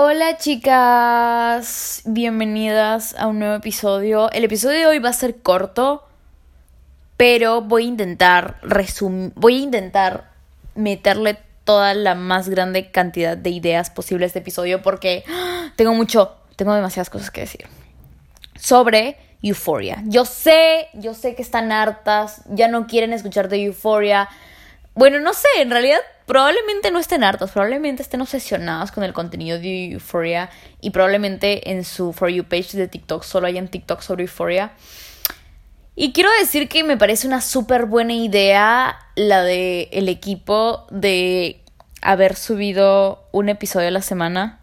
Hola chicas, bienvenidas a un nuevo episodio. El episodio de hoy va a ser corto, pero voy a intentar resumir, voy a intentar meterle toda la más grande cantidad de ideas posibles a este episodio porque tengo mucho, tengo demasiadas cosas que decir. Sobre Euphoria. Yo sé, yo sé que están hartas, ya no quieren escuchar de Euphoria. Bueno, no sé, en realidad probablemente no estén hartos, probablemente estén obsesionados con el contenido de Euphoria y probablemente en su For You page de TikTok solo hayan TikTok sobre Euphoria. Y quiero decir que me parece una súper buena idea la de el equipo de haber subido un episodio a la semana.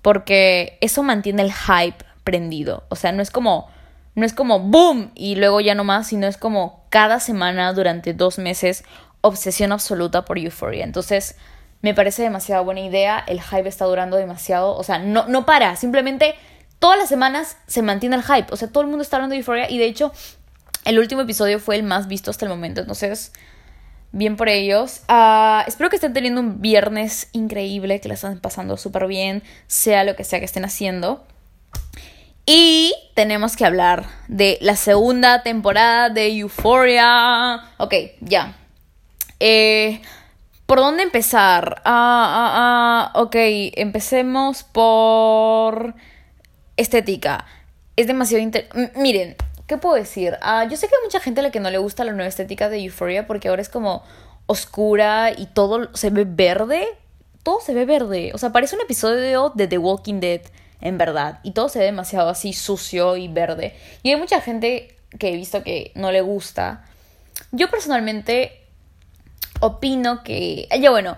Porque eso mantiene el hype prendido. O sea, no es como. No es como boom y luego ya no más, sino es como cada semana durante dos meses obsesión absoluta por Euphoria. Entonces, me parece demasiado buena idea. El hype está durando demasiado. O sea, no, no para. Simplemente todas las semanas se mantiene el hype. O sea, todo el mundo está hablando de Euphoria. Y de hecho, el último episodio fue el más visto hasta el momento. Entonces, bien por ellos. Ah, espero que estén teniendo un viernes increíble, que la están pasando súper bien, sea lo que sea que estén haciendo. Y tenemos que hablar de la segunda temporada de Euphoria. Ok, ya. Eh, ¿Por dónde empezar? Ah, ah, ah, ok, empecemos por estética. Es demasiado... Inter Miren, ¿qué puedo decir? Ah, yo sé que hay mucha gente a la que no le gusta la nueva estética de Euphoria porque ahora es como oscura y todo se ve verde. Todo se ve verde. O sea, parece un episodio de The Walking Dead, en verdad. Y todo se ve demasiado así sucio y verde. Y hay mucha gente que he visto que no le gusta. Yo personalmente opino que... Ya bueno,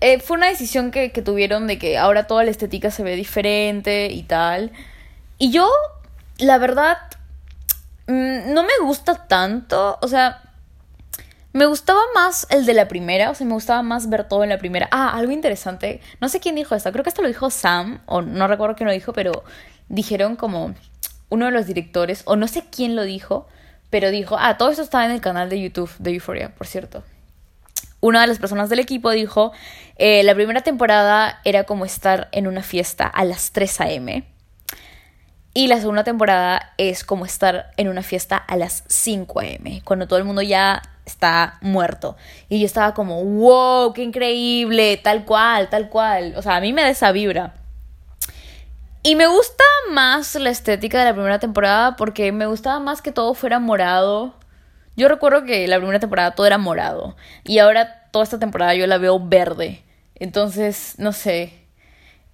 eh, fue una decisión que, que tuvieron de que ahora toda la estética se ve diferente y tal. Y yo, la verdad, mm, no me gusta tanto. O sea, me gustaba más el de la primera. O sea, me gustaba más ver todo en la primera. Ah, algo interesante. No sé quién dijo esto. Creo que esto lo dijo Sam. O no recuerdo quién lo dijo, pero dijeron como uno de los directores. O no sé quién lo dijo. Pero dijo, ah, todo esto estaba en el canal de YouTube de Euphoria, por cierto una de las personas del equipo dijo, eh, la primera temporada era como estar en una fiesta a las 3 a.m. Y la segunda temporada es como estar en una fiesta a las 5 a.m., cuando todo el mundo ya está muerto. Y yo estaba como, wow, qué increíble, tal cual, tal cual. O sea, a mí me da esa vibra. Y me gusta más la estética de la primera temporada porque me gustaba más que todo fuera morado. Yo recuerdo que la primera temporada todo era morado y ahora toda esta temporada yo la veo verde. Entonces, no sé.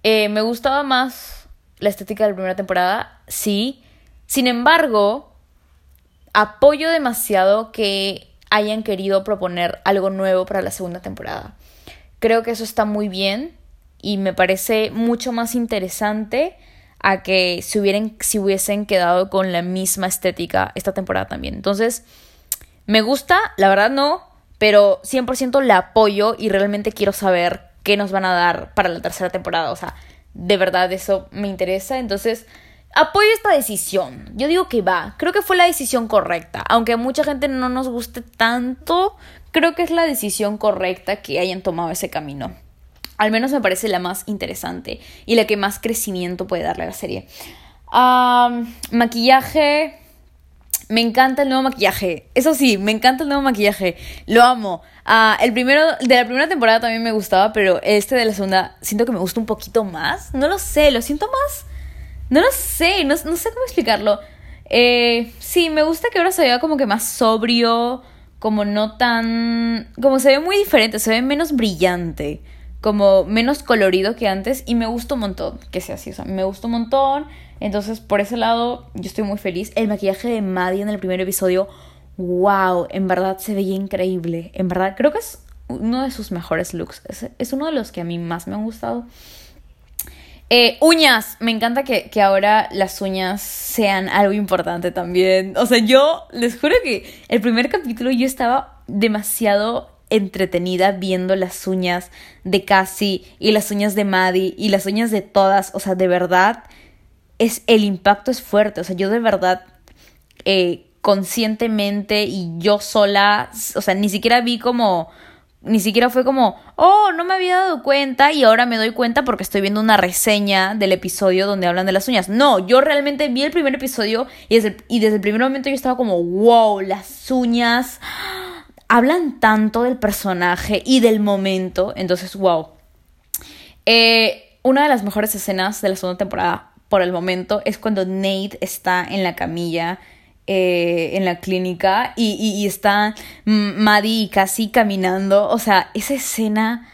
Eh, me gustaba más la estética de la primera temporada, sí. Sin embargo, apoyo demasiado que hayan querido proponer algo nuevo para la segunda temporada. Creo que eso está muy bien y me parece mucho más interesante a que hubieran, si hubiesen quedado con la misma estética esta temporada también. Entonces, me gusta, la verdad no, pero 100% la apoyo y realmente quiero saber qué nos van a dar para la tercera temporada. O sea, de verdad eso me interesa. Entonces, apoyo esta decisión. Yo digo que va. Creo que fue la decisión correcta. Aunque a mucha gente no nos guste tanto, creo que es la decisión correcta que hayan tomado ese camino. Al menos me parece la más interesante y la que más crecimiento puede darle a la serie. maquillaje, me encanta el nuevo maquillaje. Eso sí, me encanta el nuevo maquillaje. Lo amo. Ah, el primero de la primera temporada también me gustaba, pero este de la segunda siento que me gusta un poquito más. No lo sé, lo siento más. No lo sé, no, sé cómo explicarlo. Eh, sí, me gusta que ahora se vea como que más sobrio, como no tan... como se ve muy diferente, se ve menos brillante, como menos colorido que antes y me gusta un montón que sea así, o sea, me gusta un montón. Entonces, por ese lado, yo estoy muy feliz. El maquillaje de Maddie en el primer episodio, wow, en verdad se veía increíble. En verdad, creo que es uno de sus mejores looks. Es, uno de los que a mí más me han gustado. Eh, uñas, me encanta que, que, ahora las uñas sean algo importante también. O sea, yo les juro que el primer capítulo yo estaba demasiado entretenida viendo las uñas de Cassie y las uñas de Maddie y las uñas de todas. O sea, de verdad, es, el impacto es fuerte. O sea, yo de verdad, eh, conscientemente y yo sola, o sea, ni siquiera vi como ni siquiera fue como, oh, no me había dado cuenta y ahora me doy cuenta porque estoy viendo una reseña del episodio donde hablan de las uñas. No, yo realmente vi el primer episodio y desde, y desde el primer momento yo estaba como, wow, las uñas hablan tanto del personaje y del momento. Entonces, wow. Eh, una de las mejores escenas de la segunda temporada por el momento es cuando Nate está en la camilla eh, en la clínica y, y, está Maddie casi caminando. O sea, esa escena...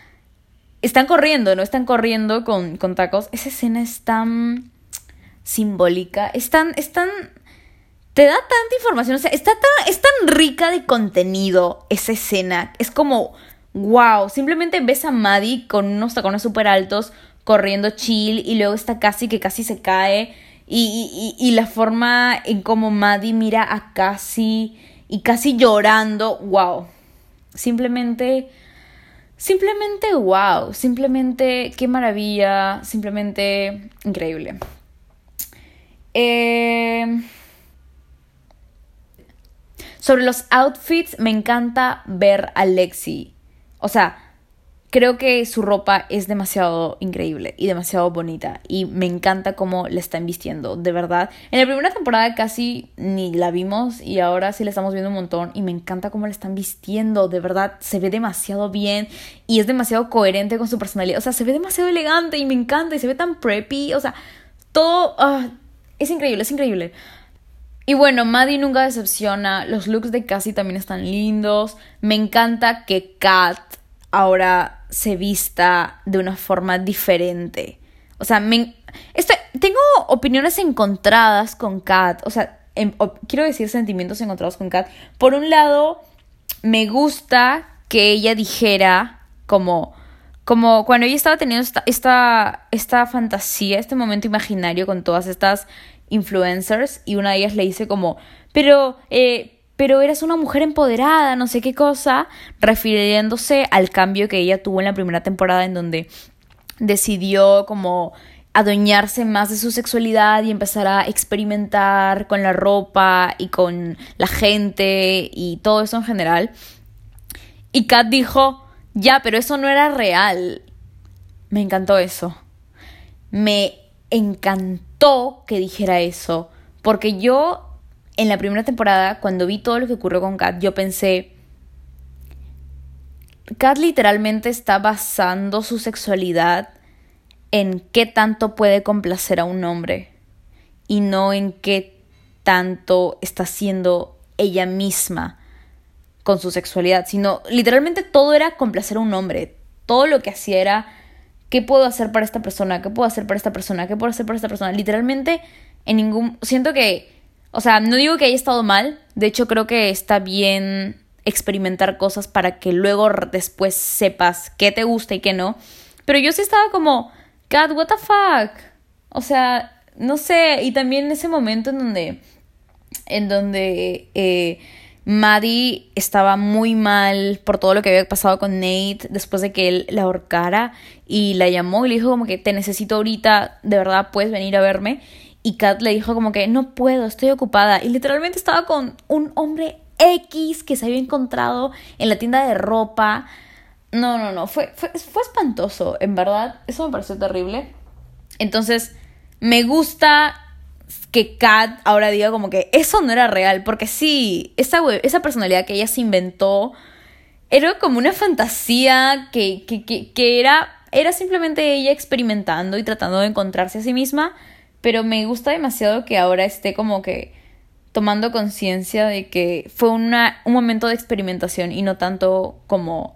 Están corriendo, ¿no? Están corriendo con, con tacos. Esa escena es tan simbólica. Es tan, es tan... Te da tanta información. O sea, está tan, es tan rica de contenido esa escena. Es como... Wow, simplemente ves a Maddie con unos tacones súper altos corriendo chill y luego está casi que casi se cae y, y, y, la forma en cómo Maddie mira a Cassie y casi llorando, wow. Simplemente, simplemente wow. Simplemente qué maravilla. Simplemente increíble. Eh, sobre los outfits, me encanta ver a Lexi. O sea, creo que su ropa es demasiado increíble y demasiado bonita y me encanta cómo la están vistiendo, de verdad. En la primera temporada casi ni la vimos y ahora sí la estamos viendo un montón y me encanta cómo la están vistiendo, de verdad se ve demasiado bien y es demasiado coherente con su personalidad, o sea, se ve demasiado elegante y me encanta y se ve tan preppy, o sea, todo ah, es increíble, es increíble. Y bueno, Maddie nunca decepciona, los looks de Cassie también están lindos, me encanta que Kat ahora se vista de una forma diferente. O sea, me, tengo opiniones encontradas con Kat. O sea, em, quiero decir sentimientos encontrados con Kat. Por un lado, me gusta que ella dijera como como cuando ella estaba teniendo esta, esta, esta, fantasía, este momento imaginario con todas estas influencers y una de ellas le dice como, pero eh, pero eres una mujer empoderada, no sé qué cosa, refiriéndose al cambio que ella tuvo en la primera temporada en donde decidió como adueñarse más de su sexualidad y empezar a experimentar con la ropa y con la gente y todo eso en general. Y Kat dijo, ya, pero eso no era real. Me encantó eso. Me encantó que dijera eso, porque yo en la primera temporada, cuando vi todo lo que ocurrió con Kat, yo pensé, Kat literalmente está basando su sexualidad en qué tanto puede complacer a un hombre y no en qué tanto está siendo ella misma con su sexualidad, sino literalmente todo era complacer a un hombre. Todo lo que hacía era qué puedo hacer para esta persona, qué puedo hacer para esta persona, qué puedo hacer para esta persona. Literalmente en ningún siento que o sea, no digo que haya estado mal, de hecho creo que está bien experimentar cosas para que luego después sepas qué te gusta y qué no. Pero yo sí estaba como, God, what the fuck? O sea, no sé, y también en ese momento en donde, en donde eh, Maddie estaba muy mal por todo lo que había pasado con Nate después de que él la ahorcara y la llamó y le dijo como que te necesito ahorita, de verdad puedes venir a verme. Y Kat le dijo como que no puedo, estoy ocupada. Y literalmente estaba con un hombre X que se había encontrado en la tienda de ropa. No, no, no, fue, fue, fue espantoso, en verdad. Eso me pareció terrible. Entonces, me gusta que Kat ahora diga como que eso no era real, porque sí, esa, esa personalidad que ella se inventó era como una fantasía que, que, que, que era, era simplemente ella experimentando y tratando de encontrarse a sí misma pero me gusta demasiado que ahora esté como que tomando conciencia de que fue una, un momento de experimentación y no tanto como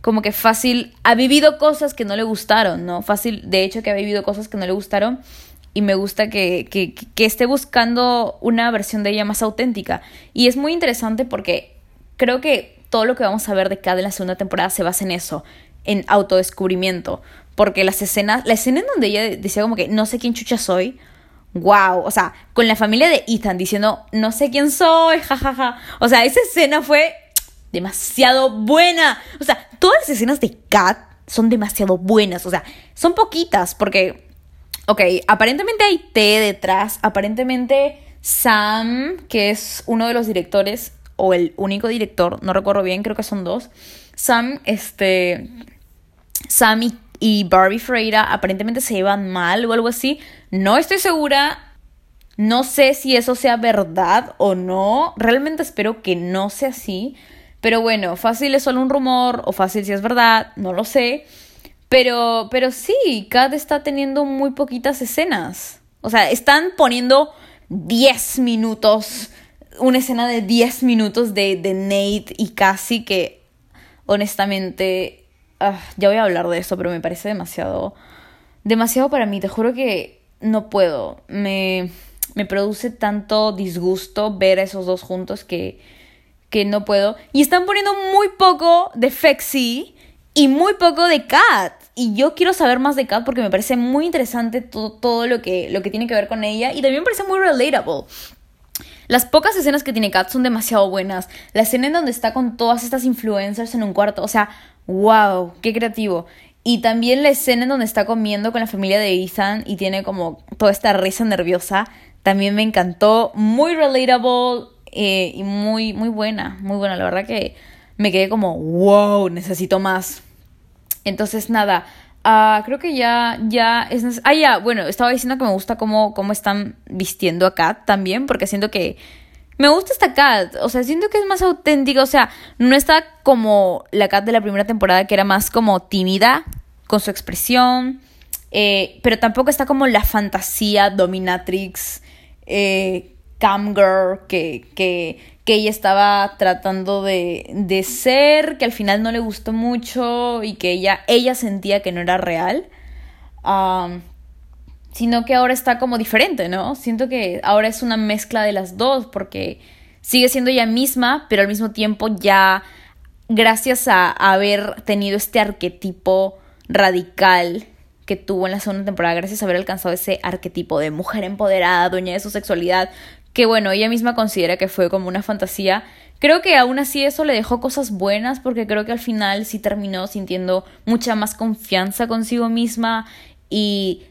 como que fácil ha vivido cosas que no le gustaron, ¿no? Fácil, de hecho, que ha vivido cosas que no le gustaron y me gusta que, que, esté buscando una versión de ella más auténtica. Y es muy interesante porque creo que todo lo que vamos a ver de cada en la segunda temporada se basa en eso, en autodescubrimiento. Porque las escenas, la escena en donde ella decía como que no sé quién chucha soy, wow, o sea, con la familia de Ethan diciendo no sé quién soy, jajaja. Ja, ja. O sea, esa escena fue demasiado buena. O sea, todas las escenas de Kat son demasiado buenas. O sea, son poquitas porque, ok, aparentemente hay T detrás, aparentemente Sam, que es uno de los directores, o el único director, no recuerdo bien, creo que son dos, Sam, este, Sam y, y Barbie Freira aparentemente se llevan mal o algo así. No estoy segura. No sé si eso sea verdad o no. Realmente espero que no sea así. Pero bueno, fácil es solo un rumor o fácil si es verdad, no lo sé. Pero, pero sí, Kat está teniendo muy poquitas escenas. O sea, están poniendo 10 minutos, una escena de 10 minutos de, de Nate y Cassie que honestamente, ah, ya voy a hablar de eso, pero me parece demasiado, demasiado para mí. Te juro que no puedo. Me, me produce tanto disgusto ver a esos dos juntos que, que no puedo. Y están poniendo muy poco de Fexy y muy poco de Kat. Y yo quiero saber más de Kat porque me parece muy interesante todo, todo lo, que, lo que tiene que ver con ella. Y también me parece muy relatable. Las pocas escenas que tiene Kat son demasiado buenas. La escena en donde está con todas estas influencers en un cuarto. O sea, wow, qué creativo. Y también la escena en donde está comiendo con la familia de Ethan y tiene como toda esta risa nerviosa. También me encantó. Muy relatable eh, y muy, muy buena. Muy buena. La verdad que me quedé como, wow, necesito más. Entonces, nada, uh, creo que ya, ya es... Ah, ya, bueno, estaba diciendo que me gusta cómo, cómo están vistiendo a Kat también, porque siento que... Me gusta esta Kat, o sea, siento que es más auténtica, o sea, no está como la Kat de la primera temporada, que era más como tímida con su expresión, eh, pero tampoco está como la fantasía dominatrix, eh, cam girl, que, que, que ella estaba tratando de, de, ser, que al final no le gustó mucho y que ella, ella sentía que no era real. sino que ahora está como diferente, ¿no? Siento que ahora es una mezcla de las dos porque sigue siendo ella misma, pero al mismo tiempo ya, gracias a haber tenido este arquetipo radical que tuvo en la segunda temporada, gracias a haber alcanzado ese arquetipo de mujer empoderada, dueña de su sexualidad, que bueno, ella misma considera que fue como una fantasía. Creo que aún así eso le dejó cosas buenas porque creo que al final sí terminó sintiendo mucha más confianza consigo misma y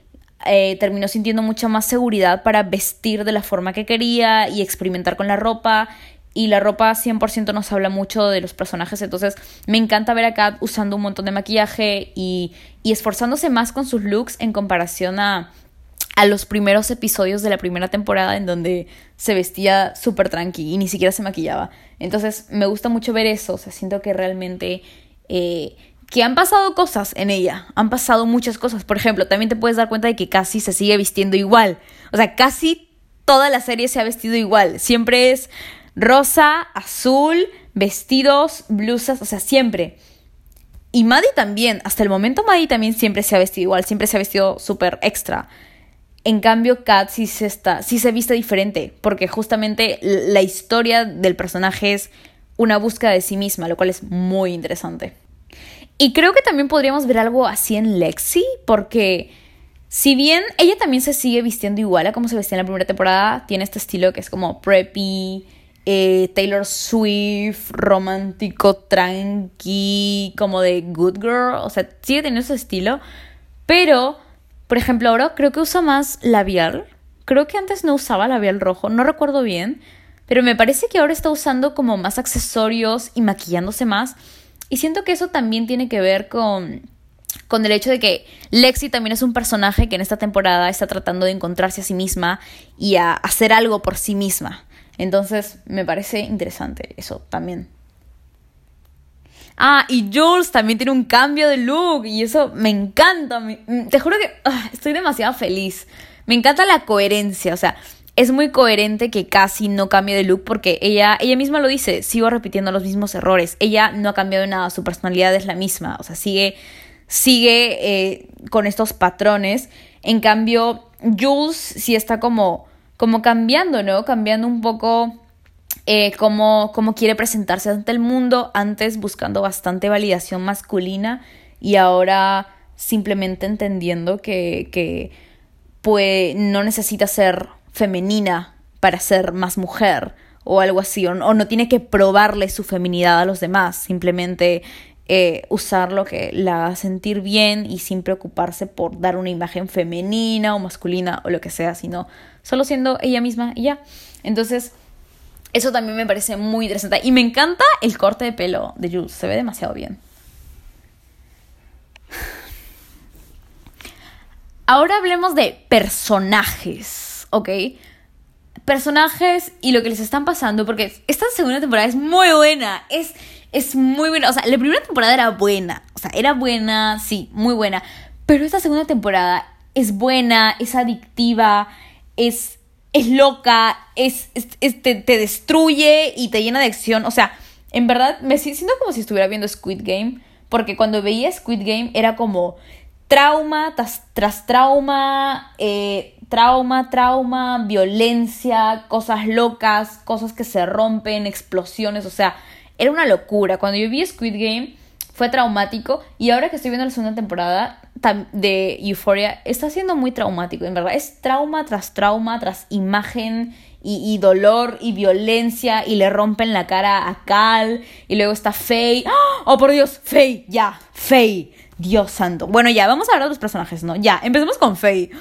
eh, terminó sintiendo mucha más seguridad para vestir de la forma que quería y experimentar con la ropa. Y la ropa 100% nos habla mucho de los personajes, entonces me encanta ver a Kat usando un montón de maquillaje y, y esforzándose más con sus looks en comparación a, a los primeros episodios de la primera temporada en donde se vestía súper tranqui y ni siquiera se maquillaba. Entonces me gusta mucho ver eso, o sea, siento que realmente... Eh, que han pasado cosas en ella, han pasado muchas cosas. Por ejemplo, también te puedes dar cuenta de que casi se sigue vistiendo igual. O sea, casi toda la serie se ha vestido igual. Siempre es rosa, azul, vestidos, blusas, o sea, siempre. Y Maddie también, hasta el momento Maddie también siempre se ha vestido igual, siempre se ha vestido súper extra. En cambio, Kat sí se, está, se viste diferente, porque justamente la historia del personaje es una búsqueda de sí misma, lo cual es muy interesante. Y creo que también podríamos ver algo así en Lexi, porque si bien ella también se sigue vistiendo igual a como se vestía en la primera temporada, tiene este estilo que es como preppy, eh, Taylor Swift, romántico, tranqui, como de good girl, o sea, sigue teniendo ese estilo, pero por ejemplo, ahora creo que usa más labial. Creo que antes no usaba labial rojo, no recuerdo bien. Pero me parece que ahora está usando como más accesorios y maquillándose más. Y siento que eso también tiene que ver con, con el hecho de que Lexi también es un personaje que en esta temporada está tratando de encontrarse a sí misma y a hacer algo por sí misma. Entonces me parece interesante eso también. Ah, y Jules también tiene un cambio de look y eso me encanta. Mm, te juro que ah, estoy demasiado feliz. Me encanta la coherencia, o sea, es muy coherente que casi no cambie de look porque ella, ella misma lo dice, sigo repitiendo los mismos errores. Ella no ha cambiado nada, su personalidad es la misma, o sea, sigue, sigue eh, con estos patrones. En cambio, Jules sí está como, como cambiando, ¿no? Cambiando un poco eh, cómo, quiere presentarse ante el mundo, antes buscando bastante validación masculina y ahora simplemente entendiendo que, que no necesita ser femenina para ser más mujer o algo así, o, no tiene que probarle su feminidad a los demás, simplemente eh, usar lo que la haga sentir bien y sin preocuparse por dar una imagen femenina o masculina o lo que sea, sino solo siendo ella misma y ya. Entonces, Eso también me parece muy interesante. Y me encanta el corte de pelo de Jules. Se ve demasiado bien. Ahora hablemos de personajes, ¿ok? Personajes y lo que les están pasando, porque esta segunda temporada es muy buena, es, es muy buena. O sea, la primera temporada era buena, o sea, era buena, sí, muy buena. Pero esta segunda temporada es buena, es adictiva, es, es loca, es, te, te, destruye y te llena de acción. O sea, en verdad me siento como si estuviera viendo Squid Game, porque cuando veía Squid Game era como trauma tras, trauma, eh, trauma, trauma, violencia, cosas locas, cosas que se rompen, explosiones, o sea, era una locura. Cuando yo vi Squid Game fue traumático y ahora que estoy viendo la segunda temporada de Euphoria está siendo muy traumático, en verdad. Es trauma tras trauma, tras imagen y, dolor y violencia y le rompen la cara a Cal y luego está Faye. ¡Ah! ¡Oh, por Dios! Faye, ya, Faye. Dios santo. Bueno, ya, vamos a hablar de los personajes, ¿no? Ya, empecemos con Faye.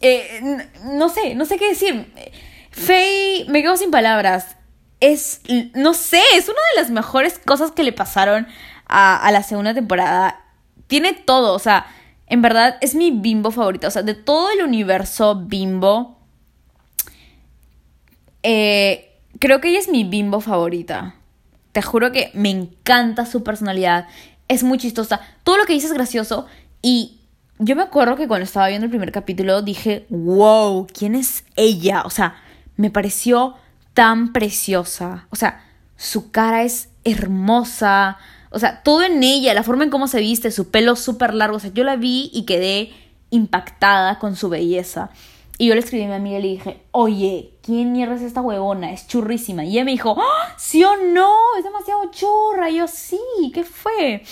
Eh, no sé, no sé qué decir. Faye, me quedo sin palabras. Es, no sé, es una de las mejores cosas que le pasaron a, a la segunda temporada. Tiene todo, o sea, en verdad es mi bimbo favorita. O sea, de todo el universo bimbo, eh, creo que ella es mi bimbo favorita. Te juro que me encanta su personalidad es muy chistosa. Todo lo que dice es gracioso. Y yo me acuerdo que cuando estaba viendo el primer capítulo dije, wow, ¿quién es ella? O sea, me pareció tan preciosa. O sea, su cara es hermosa. O sea, todo en ella, la forma en cómo se viste, su pelo súper largo. O sea, yo la vi y quedé impactada con su belleza. Y yo le escribí a mi amiga y le dije, oye, ¿quién mierda es esta huevona? Es churrísima. Y ella me dijo, ¡Ah! ¿sí o no? Es demasiado churra. Y yo, sí, ¿qué fue?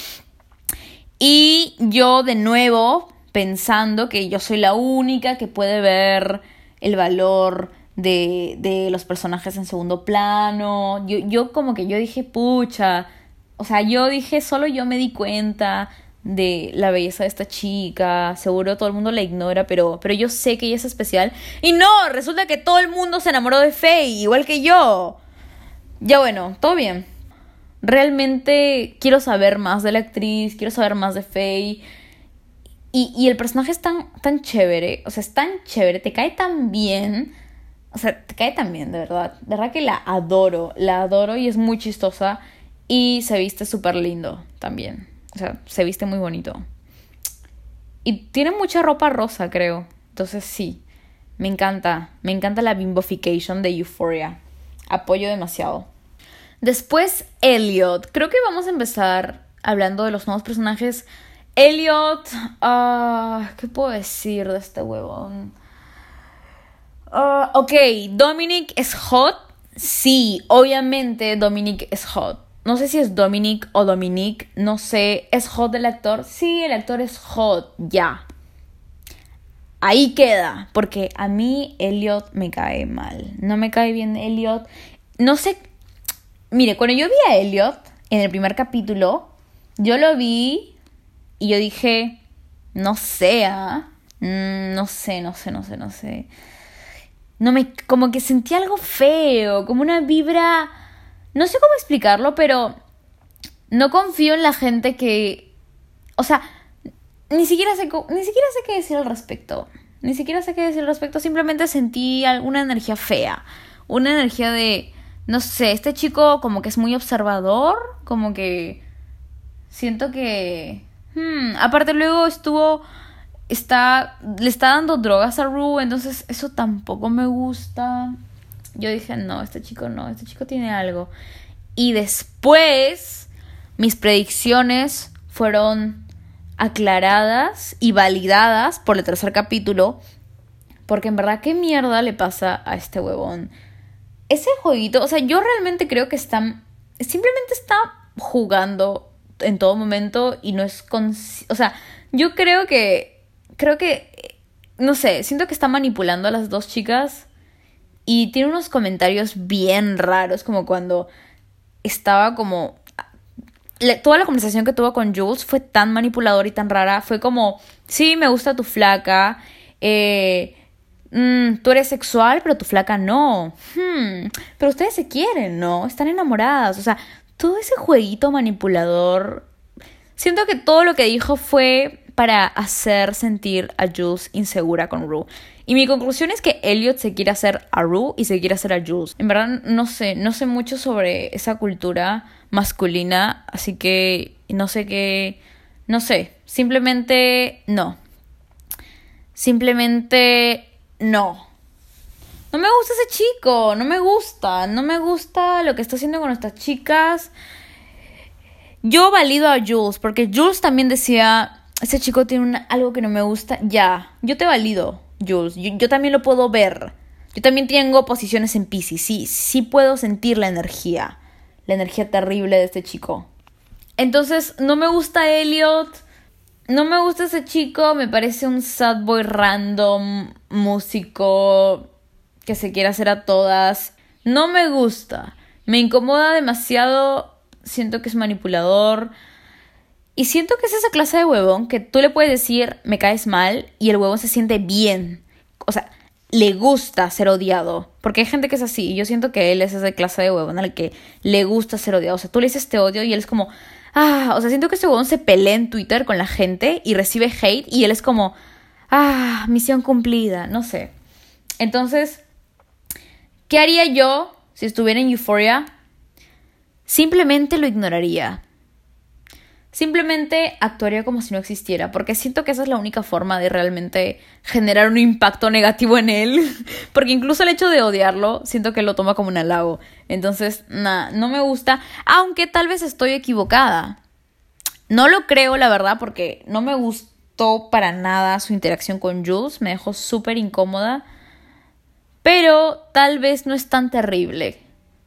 Y yo de nuevo pensando que yo soy la única que puede ver el valor de, de los personajes en segundo plano. Yo, yo como que yo dije, pucha. O sea, yo dije, solo yo me di cuenta de la belleza de esta chica. Seguro todo el mundo la ignora, pero, pero yo sé que ella es especial. Y no, resulta que todo el mundo se enamoró de Faye, igual que yo. Ya bueno, todo bien. Realmente quiero saber más de la actriz, quiero saber más de Faye. Y, y el personaje es tan, tan chévere, o sea, es tan chévere, te cae tan bien. O sea, te cae tan bien, de verdad. De verdad que la adoro, la adoro y es muy chistosa. Y se viste súper lindo también. O sea, se viste muy bonito. Y tiene mucha ropa rosa, creo. Entonces sí, me encanta. Me encanta la bimbofication de Euphoria. Apoyo demasiado. Después, Elliot. Creo que vamos a empezar hablando de los nuevos personajes. Elliot, uh, ¿qué puedo decir de este huevón? Uh, ok, Dominic es hot. Sí, obviamente Dominic es hot. No sé si es Dominic o Dominique, no sé. ¿Es hot el actor? Sí, el actor es hot, ya. Ahí queda, porque a mí Elliot me cae mal. No me cae bien Elliot. No sé. Mire, cuando yo vi a Elliot en el primer capítulo, yo lo vi y yo dije, no sé, ¿ah? mm, no sé, no sé, no sé, no sé. No me. Como que sentí algo feo, como una vibra no sé cómo explicarlo, pero no confío en la gente que... O sea, ni siquiera sé, ni siquiera sé qué decir al respecto. Ni siquiera sé qué decir al respecto. Simplemente sentí alguna energía fea. Una energía de... No sé, este chico como que es muy observador. Como que... Siento que... Hmm, aparte luego estuvo... Está... Le está dando drogas a Rue. Entonces eso tampoco me gusta yo dije, no, este chico no, este chico tiene algo. Y después mis predicciones fueron aclaradas y validadas por el tercer capítulo. Porque en verdad, ¿qué mierda le pasa a este huevón? Ese jueguito, o sea, yo realmente creo que está... Simplemente está jugando en todo momento y no es... O sea, yo creo que... Creo que... No sé, siento que está manipulando a las dos chicas y tiene unos comentarios bien raros, como cuando estaba como... toda la conversación que tuvo con Jules fue tan manipuladora y tan rara. Fue como, sí, me gusta tu flaca. Eh, Mm, tú eres sexual, pero tu flaca no. Hmm, pero ustedes se quieren, ¿no? Están enamoradas. O sea, todo ese jueguito manipulador. Siento que todo lo que dijo fue para hacer sentir a Jules insegura con Rue. Y mi conclusión es que Elliot se quiere hacer a Rue y se quiere hacer a Jules. En verdad no sé, no sé mucho sobre esa cultura masculina, así que no sé qué, no sé, simplemente no. Simplemente no. No me gusta ese chico, no me gusta, no me gusta lo que está haciendo con nuestras chicas. Yo valido a Jules, porque Jules también decía, ese chico tiene algo que no me gusta, ya, yo te valido, Jules, yo, también lo puedo ver. Yo también tengo posiciones en Pisces, sí, sí puedo sentir la energía, la energía terrible de este chico. Entonces, no me gusta Elliot, no me gusta ese chico, me parece un sad boy random, músico, que se quiere hacer a todas. No me gusta, me incomoda demasiado, siento que es manipulador. Y siento que es esa clase de huevón que tú le puedes decir me caes mal y el huevón se siente bien. O sea, le gusta ser odiado. Porque hay gente que es así. Y yo siento que él es esa clase de huevón al que le gusta ser odiado. O sea, tú le dices te odio y él es como. Ah, o sea, siento que ese huevón se pelea en Twitter con la gente y recibe hate y él es como. Ah, misión cumplida. No sé. Entonces, ¿qué haría yo si estuviera en Euphoria? Simplemente lo ignoraría. Simplemente actuaría como si no existiera, porque siento que esa es la única forma de realmente generar un impacto negativo en él. Porque incluso el hecho de odiarlo, siento que lo toma como un halago. Entonces, nada, no me gusta, aunque tal vez estoy equivocada. No lo creo, la verdad, porque no me gustó para nada su interacción con Jules, me dejó súper incómoda. Pero tal vez no es tan terrible.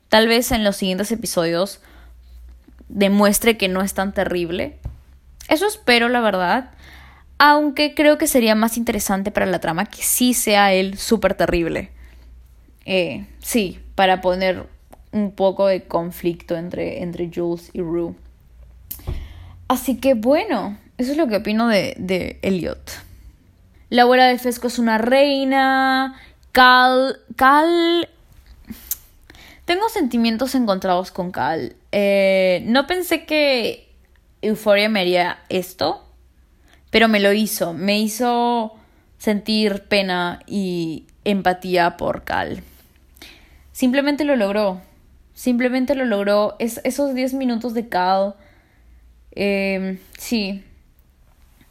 Tal vez en los siguientes episodios demuestre que no es tan terrible. Eso espero, la verdad. Aunque creo que sería más interesante para la trama que sí sea él súper terrible. Eh, sí, para poner un poco de conflicto entre, entre Jules y Rue. Así que bueno, eso es lo que opino de, de Elliot. La abuela de Fesco es una reina. Cal. Cal tengo sentimientos encontrados con Cal. Eh, no pensé que Euphoria me haría esto, pero me lo hizo. Me hizo sentir pena y empatía por Cal. Simplemente lo logró. Simplemente lo logró. Es, esos 10 minutos de Cal. Em, sí.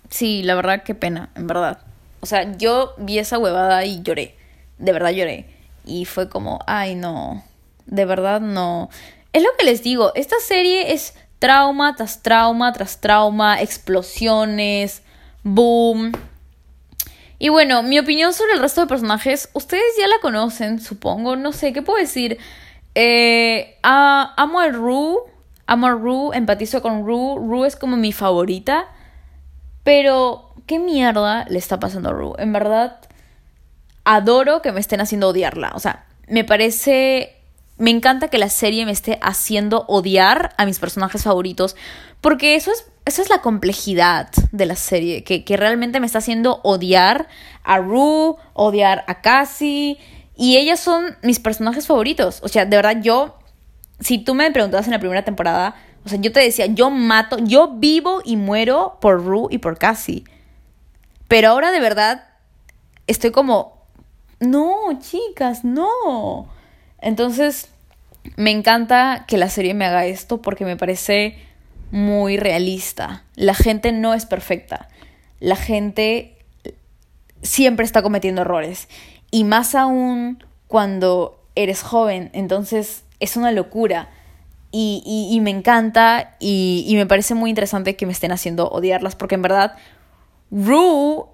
Sí, la verdad, qué pena, en verdad. O sea, yo vi esa huevada y lloré. De verdad lloré. Y fue como, ay, no de verdad no. Es lo que les digo, esta serie es trauma tras trauma tras trauma, explosiones, boom. Y bueno, mi opinión sobre el resto de personajes, ustedes ya la conocen, supongo, no sé, ¿qué puedo decir? Eh, amo a Rue, amo a Rue, empatizo con Rue, Rue es como mi favorita, pero ¿qué mierda le está pasando a Rue? En verdad, adoro que me estén haciendo odiarla, o sea, me parece me encanta que la serie me esté haciendo odiar a mis personajes favoritos, porque eso es, es la complejidad de la serie, que, que realmente me está haciendo odiar a Rue, odiar a Cassie, y ellas son mis personajes favoritos. O sea, de verdad, yo, si tú me preguntabas en la primera temporada, o sea, yo te decía, yo mato, yo vivo y muero por Rue y por Cassie. Pero ahora de verdad estoy como, no, chicas, no. Entonces, me encanta que la serie me haga esto porque me parece muy realista. La gente no es perfecta. La gente siempre está cometiendo errores. Y más aún cuando eres joven. Entonces es una locura. Y, me encanta y, y, me parece muy interesante que me estén haciendo odiarlas porque en verdad, Rue,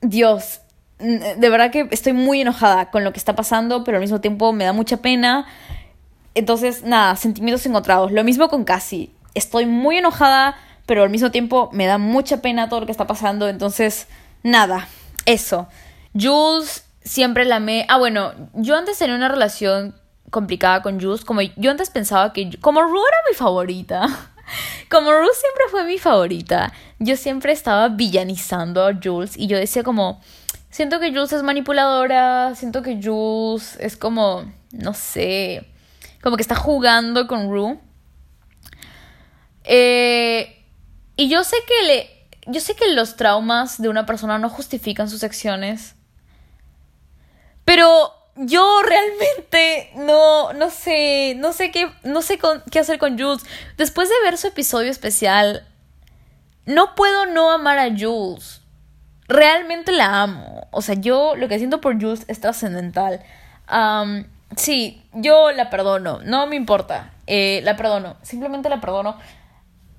Dios, de verdad que estoy muy enojada con lo que está pasando, pero al mismo tiempo me da mucha pena. Entonces, nada, sentimientos encontrados. Lo mismo con Cassie. Estoy muy enojada, pero al mismo tiempo me da mucha pena todo lo que está pasando. Entonces, nada, eso. Jules siempre la amé. Ah, bueno, yo antes tenía una relación complicada con Jules. Como yo antes pensaba que. Como Rue era mi favorita. Como Rue siempre fue mi favorita. Yo siempre estaba villanizando a Jules. Y yo decía como Siento que Jules es manipuladora, siento que Jules es como, no sé, como que está jugando con Rue. Eh, y yo sé que le, yo sé que los traumas de una persona no justifican sus acciones. Pero yo realmente no, no sé, no sé qué, no sé qué hacer con Jules. Después de ver su episodio especial, no puedo no amar a Jules. Realmente la amo. O sea, yo lo que siento por Jules es trascendental. sí, yo la perdono. No me importa. Eh, la perdono. Simplemente la perdono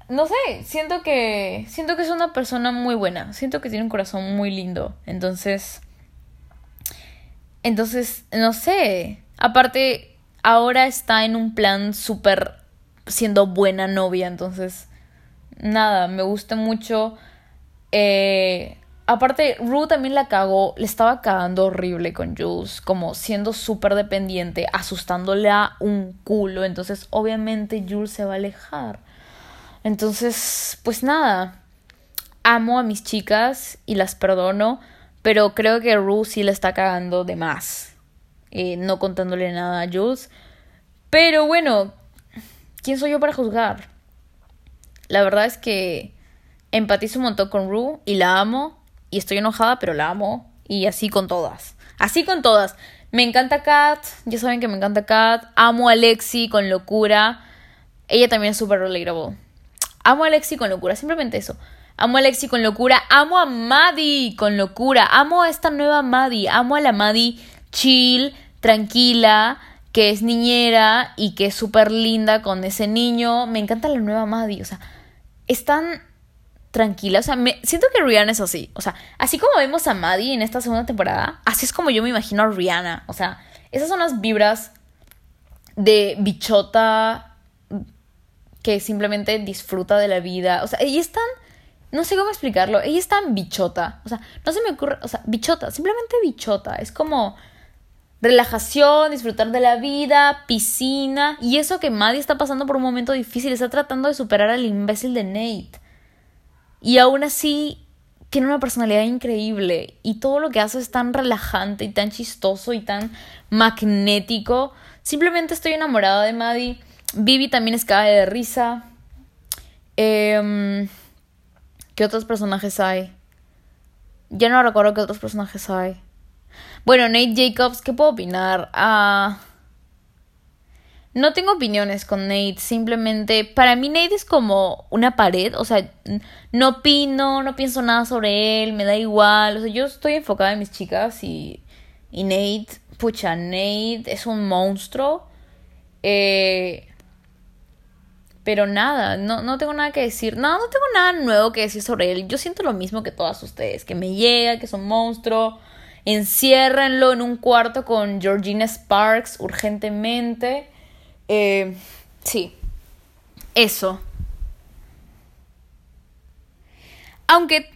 no sé, siento que siento que es una persona muy buena, siento que tiene un corazón muy lindo, entonces entonces no sé, aparte ahora está en un plan súper siendo buena novia, entonces nada, me gusta mucho eh, Aparte, Rue también la cagó, le estaba cagando horrible con Jules, como siendo súper dependiente, asustándole a un culo. Entonces, obviamente, Jules se va a alejar. Entonces, pues nada, amo a mis chicas y las perdono, pero creo que Rue sí la está cagando de más, eh, no contándole nada a Jules. Pero bueno, ¿quién soy yo para juzgar? La verdad es que empatizo un montón con Rue y la amo y estoy enojada, pero la amo y así con todas. Así con todas. Me encanta Kat, ya saben que me encanta Kat. Amo a Lexi con locura. Ella también es súper relatable. Amo a Alexi con locura, simplemente eso. Amo a Alexi con locura, amo a Maddie con locura, amo a esta nueva Maddie, amo a la Maddie chill, tranquila, que es niñera y que es súper linda con ese niño. Me encanta la nueva Maddie, o sea, es tan tranquila, o sea, me, siento que Rihanna es así, o sea, así como vemos a Maddie en esta segunda temporada, así es como yo me imagino a Rihanna, o sea, esas son las vibras de bichota que simplemente disfruta de la vida. O sea, ella es tan. No sé cómo explicarlo. Ella es tan bichota. O sea, no se me ocurre. O sea, bichota. Simplemente bichota. Es como relajación, disfrutar de la vida, piscina. Y eso que Maddie está pasando por un momento difícil. Está tratando de superar al imbécil de Nate. Y aún así. Tiene una personalidad increíble. Y todo lo que hace es tan relajante y tan chistoso y tan magnético. Simplemente estoy enamorada de Maddie. Vivi también es cae de risa. Em, ¿Qué otros personajes hay? Ya no recuerdo qué otros personajes hay. Bueno, Nate Jacobs, ¿qué puedo opinar? Ah, no tengo opiniones con Nate, simplemente para mí Nate es como una pared, o sea, no opino, no pienso nada sobre él, me da igual, o sea, yo estoy enfocada en mis chicas y, y Nate, pucha, Nate es un monstruo. Eh, pero nada, no, no tengo nada que decir. No, no tengo nada nuevo que decir sobre él. Yo siento lo mismo que todas ustedes. Que me llega, que es un monstruo. Enciérrenlo en un cuarto con Georgina Sparks urgentemente. Eh, sí. Eso. Aunque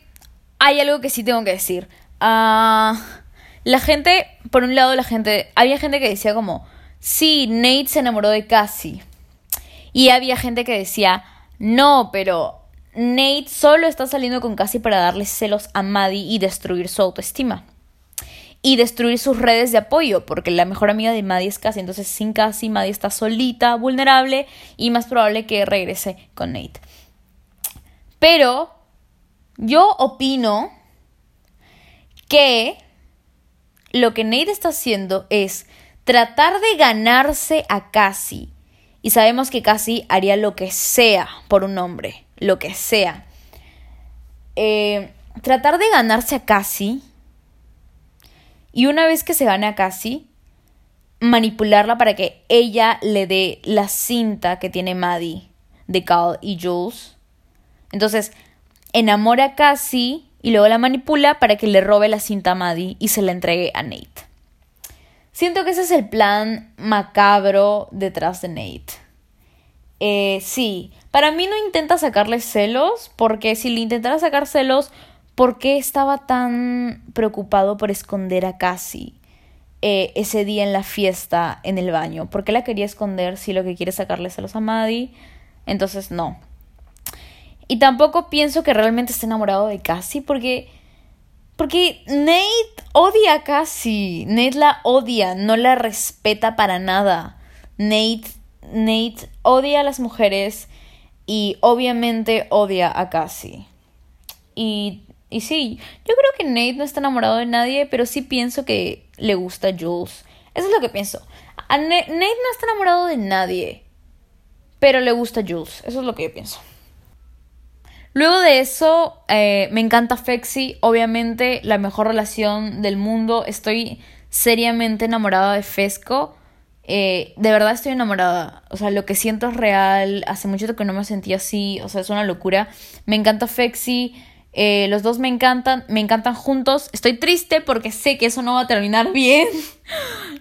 hay algo que sí tengo que decir. Ah, la gente, por un lado, la gente. Había gente que decía como. Sí, Nate se enamoró de Cassie. Y había gente que decía, no, pero Nate solo está saliendo con Cassie para darle celos a Maddie y destruir su autoestima. Y destruir sus redes de apoyo, porque la mejor amiga de Maddie es Cassie. Entonces, sin Cassie, Maddie está solita, vulnerable y más probable que regrese con Nate. Pero yo opino que lo que Nate está haciendo es tratar de ganarse a Cassie y sabemos que casi haría lo que sea por un hombre, lo que sea. Eh, tratar de ganarse a Cassie y una vez que se gane a Cassie, manipularla para que ella le dé la cinta que tiene Maddie de Cal y Jules. Entonces, enamora a Cassie y luego la manipula para que le robe la cinta a Maddie y se la entregue a Nate. Siento que ese es el plan macabro detrás de Nate. Eh, sí, para mí no intenta sacarle celos, porque si le intentara sacar celos, ¿por qué estaba tan preocupado por esconder a Cassie eh, ese día en la fiesta en el baño? ¿Por qué la quería esconder si lo que quiere es sacarle celos a Maddie? Entonces, no. Y tampoco pienso que realmente esté enamorado de Cassie, porque Porque Nate odia a Cassie. Nate la odia, no la respeta para nada. Nate, Nate odia a las mujeres y obviamente odia a Cassie. Y, y sí, yo creo que Nate no está enamorado de nadie, pero sí pienso que le gusta a Jules. Eso es lo que pienso. Nate no está enamorado de nadie, pero le gusta a Jules. Eso es lo que yo pienso. Luego de eso, eh, me encanta Fexi, obviamente la mejor relación del mundo. Estoy seriamente enamorada de Fesco. Eh, de verdad estoy enamorada. O sea, lo que siento es real. Hace mucho que no me sentí así. O sea, es una locura. Me encanta Fexi. Eh, los dos me encantan. Me encantan juntos. Estoy triste porque sé que eso no va a terminar bien.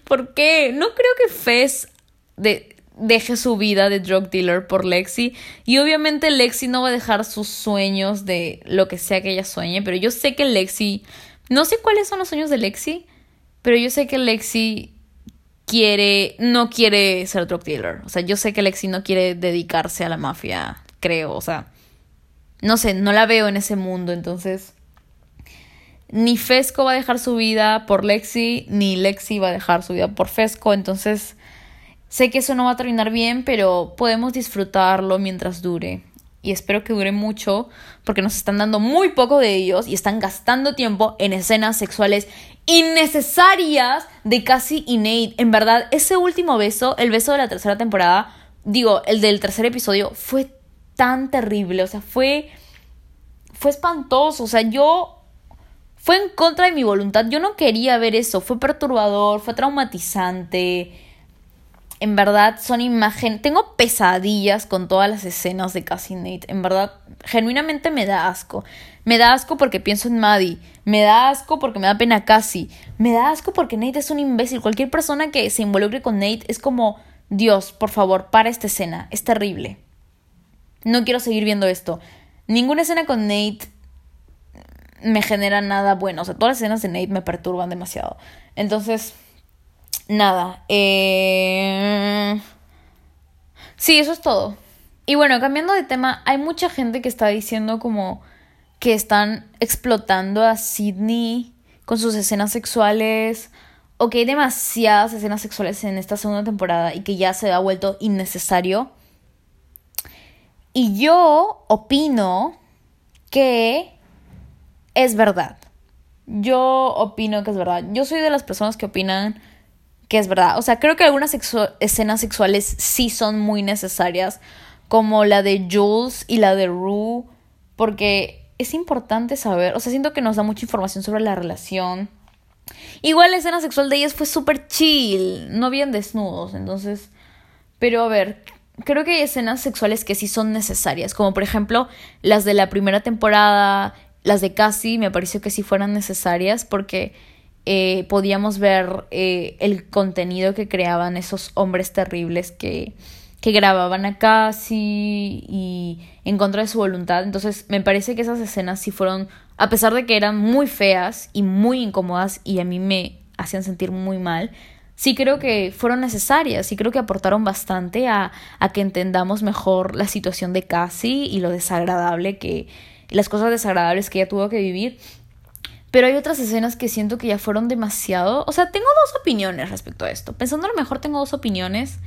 ¿Por qué? No creo que Fez de, deje su vida de drug dealer por Lexi. Y obviamente Lexi no va a dejar sus sueños de lo que sea que ella sueñe. Pero yo sé que Lexi. No sé cuáles son los sueños de Lexi. Pero yo sé que Lexi quiere. No quiere ser drug dealer. O sea, yo sé que Lexi no quiere dedicarse a la mafia. Creo. O sea. No sé, no la veo en ese mundo. Entonces. Ni Fesco va a dejar su vida por Lexi. Ni Lexi va a dejar su vida por Fesco. Entonces Sé que eso no va a terminar bien, pero podemos disfrutarlo mientras dure. Y espero que dure mucho, porque nos están dando muy poco de ellos y están gastando tiempo en escenas sexuales innecesarias de Cassie y Nate. En verdad, ese último beso, el beso de la tercera temporada, digo, el del tercer episodio, fue tan terrible. O sea, fue. Fue espantoso. O sea, yo. Fue en contra de mi voluntad. Yo no quería ver eso. Fue perturbador, fue traumatizante en verdad son imágenes. Tengo pesadillas con todas las escenas de Cassie Nate. En verdad, genuinamente me da asco. Me da asco porque pienso en Maddie. Me da asco porque me da pena Cassie. Me da asco porque Nate es un imbécil. Cualquier persona que se involucre con Nate es como, Dios, por favor, para esta escena. Es terrible. No quiero seguir viendo esto. Ninguna escena con Nate me genera nada bueno. O sea, todas las escenas de Nate me perturban demasiado. Entonces, nada. Eh... Sí, eso es todo. Y bueno, cambiando de tema, hay mucha gente que está diciendo como que están explotando a Sidney con sus escenas sexuales o que hay demasiadas escenas sexuales en esta segunda temporada y que ya se ha vuelto innecesario. Y yo opino que es verdad. Yo opino que es verdad. Yo soy de las personas que opinan que es verdad. O sea, creo que algunas escenas sexuales sí son muy necesarias, como la de Jules y la de Rue, porque es importante saber, o sea, siento que nos da mucha información sobre la relación. Igual la escena sexual de ellas fue súper chill, no bien desnudos, entonces... Pero a ver, creo que hay escenas sexuales que sí son necesarias, como por ejemplo las de la primera temporada, las de Cassie, me pareció que sí fueran necesarias porque eh, podíamos ver eh, el contenido que creaban esos hombres terribles que, que grababan a Cassie y en contra de su voluntad. Entonces me parece que esas escenas sí fueron, a pesar de que eran muy feas y muy incómodas y a mí me hacían sentir muy mal, sí creo que fueron necesarias y creo que aportaron bastante a, que entendamos mejor la situación de Cassie y lo desagradable que, las cosas desagradables que ella tuvo que vivir. Pero hay otras escenas que siento que ya fueron demasiado. O sea, tengo dos opiniones respecto a esto. Pensando lo mejor tengo dos opiniones.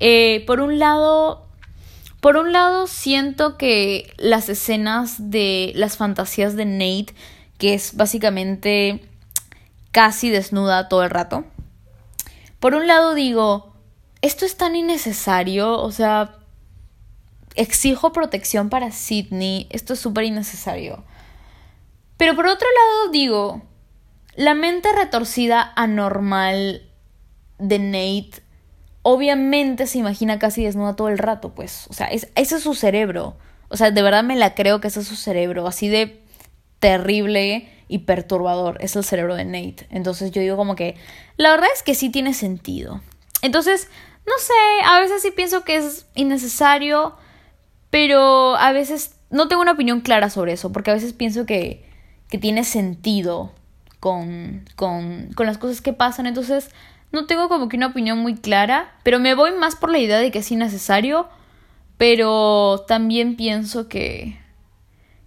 Eh, por un lado. Por un lado, siento que las escenas de las fantasías de Nate, que es básicamente casi desnuda todo el rato. Por un lado digo, esto es tan innecesario, o sea, exijo protección para Sidney, esto es súper innecesario. Pero por otro lado digo, la mente retorcida anormal de Nate obviamente se imagina casi desnuda todo el rato, pues. O sea, ese es su cerebro. O sea, de verdad me la creo que ese es su cerebro. Así de terrible y perturbador es el cerebro de Nate. Entonces yo digo como que la verdad es que sí tiene sentido. Entonces, no sé, a veces sí pienso que es innecesario, pero a veces no tengo una opinión clara sobre eso, porque a veces pienso que que tiene sentido con, con, con las cosas que pasan. Entonces, no tengo como que una opinión muy clara, pero me voy más por la idea de que es innecesario, pero también pienso que,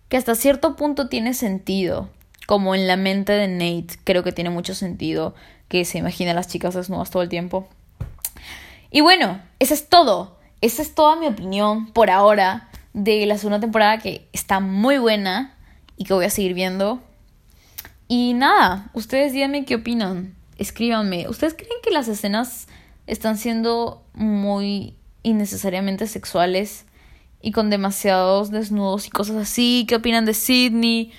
que hasta cierto punto tiene sentido como en la mente de Nate, creo que tiene mucho sentido que se imagine a las chicas desnudas todo el tiempo. Y bueno, eso es todo. Esa es toda mi opinión por ahora de la segunda temporada que está muy buena y que voy a seguir viendo. Y nada, ustedes díganme qué opinan. Escríbanme. ¿Ustedes creen que las escenas están siendo muy innecesariamente sexuales y con demasiados desnudos y cosas así? ¿Qué opinan de Sidney?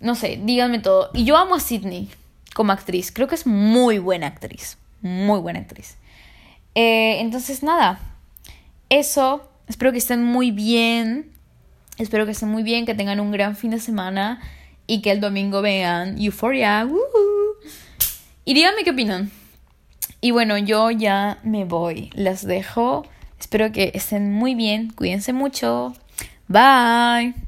No sé, díganme todo. Y yo amo a Sidney como actriz. Creo que es muy buena actriz. Muy buena actriz. Eh, entonces, nada. Eso. Espero que estén muy bien. Espero que estén muy bien, que tengan un gran fin de semana y que el domingo vean Euphoria. Y díganme qué opinan. Y bueno, yo ya me voy. Les dejo. Espero que estén muy bien. Cuídense mucho. Bye.